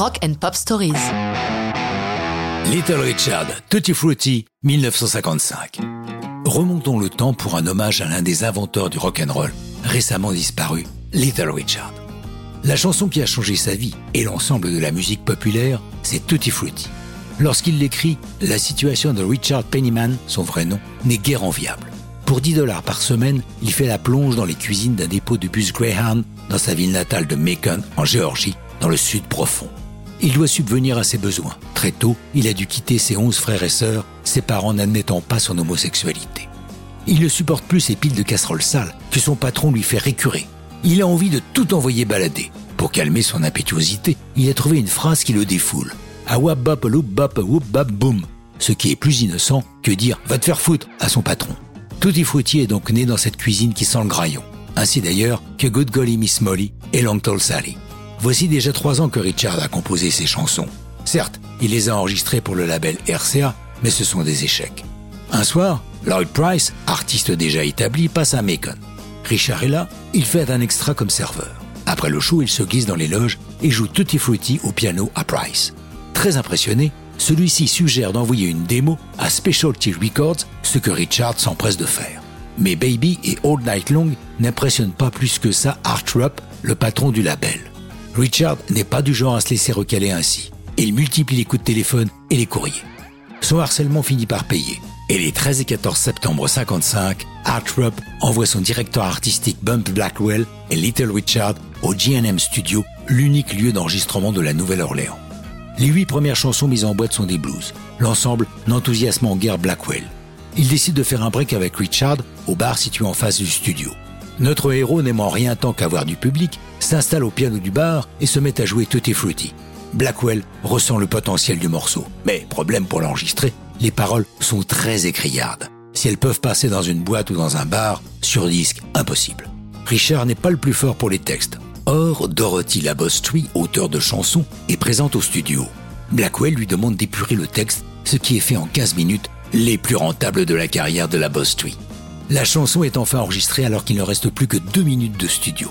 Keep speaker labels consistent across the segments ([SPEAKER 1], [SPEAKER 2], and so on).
[SPEAKER 1] Rock and Pop Stories.
[SPEAKER 2] Little Richard, Tutti Frutti, 1955. Remontons le temps pour un hommage à l'un des inventeurs du rock and roll, récemment disparu, Little Richard. La chanson qui a changé sa vie et l'ensemble de la musique populaire, c'est Tutti Frutti. Lorsqu'il l'écrit, la situation de Richard Pennyman, son vrai nom, n'est guère enviable. Pour 10 dollars par semaine, il fait la plonge dans les cuisines d'un dépôt de bus Greyhound dans sa ville natale de Macon, en Géorgie, dans le sud profond. Il doit subvenir à ses besoins. Très tôt, il a dû quitter ses onze frères et sœurs, ses parents n'admettant pas son homosexualité. Il ne supporte plus ses piles de casseroles sales que son patron lui fait récurer. Il a envie de tout envoyer balader. Pour calmer son impétuosité, il a trouvé une phrase qui le défoule. A wap bop loup bop whoop bop boom. Ce qui est plus innocent que dire va te faire foutre à son patron. Tutti Frutti est donc né dans cette cuisine qui sent le graillon. Ainsi d'ailleurs que Good Golly Miss Molly et Long Tall Sally. Voici déjà trois ans que Richard a composé ses chansons. Certes, il les a enregistrées pour le label RCA, mais ce sont des échecs. Un soir, Lloyd Price, artiste déjà établi, passe à Macon. Richard est là, il fait un extra comme serveur. Après le show, il se glisse dans les loges et joue Tutti Frutti au piano à Price. Très impressionné, celui-ci suggère d'envoyer une démo à Specialty Records, ce que Richard s'empresse de faire. Mais Baby et All Night Long n'impressionnent pas plus que ça Art Rupp, le patron du label. Richard n'est pas du genre à se laisser recaler ainsi. Il multiplie les coups de téléphone et les courriers. Son harcèlement finit par payer. Et les 13 et 14 septembre 55, Art envoie son directeur artistique Bump Blackwell et Little Richard au GNM Studio, l'unique lieu d'enregistrement de la Nouvelle-Orléans. Les huit premières chansons mises en boîte sont des blues. L'ensemble n'enthousiasme en guerre Blackwell. Il décide de faire un break avec Richard au bar situé en face du studio. Notre héros, n'aimant rien tant qu'avoir du public, s'installe au piano du bar et se met à jouer Tutti Frutti. Blackwell ressent le potentiel du morceau. Mais, problème pour l'enregistrer, les paroles sont très écriardes. Si elles peuvent passer dans une boîte ou dans un bar, sur disque, impossible. Richard n'est pas le plus fort pour les textes. Or, Dorothy Labostry, auteur de chansons, est présente au studio. Blackwell lui demande d'épurer le texte, ce qui est fait en 15 minutes, les plus rentables de la carrière de Labostry. La chanson est enfin enregistrée alors qu'il ne reste plus que deux minutes de studio.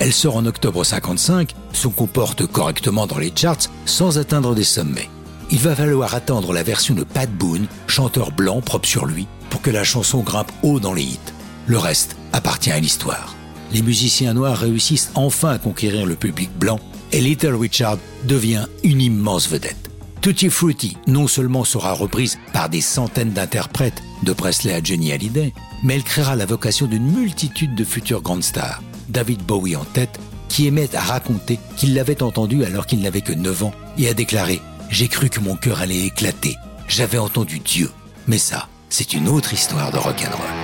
[SPEAKER 2] Elle sort en octobre 55, se comporte correctement dans les charts sans atteindre des sommets. Il va falloir attendre la version de Pat Boone, chanteur blanc propre sur lui, pour que la chanson grimpe haut dans les hits. Le reste appartient à l'histoire. Les musiciens noirs réussissent enfin à conquérir le public blanc et Little Richard devient une immense vedette. Tutti Frutti non seulement sera reprise par des centaines d'interprètes, de Presley à Johnny Hallyday, mais elle créera la vocation d'une multitude de futures grandes stars, David Bowie en tête, qui émet à raconter qu'il l'avait entendu alors qu'il n'avait que 9 ans et a déclaré J'ai cru que mon cœur allait éclater, j'avais entendu Dieu. Mais ça, c'est une autre histoire de rock'n'roll.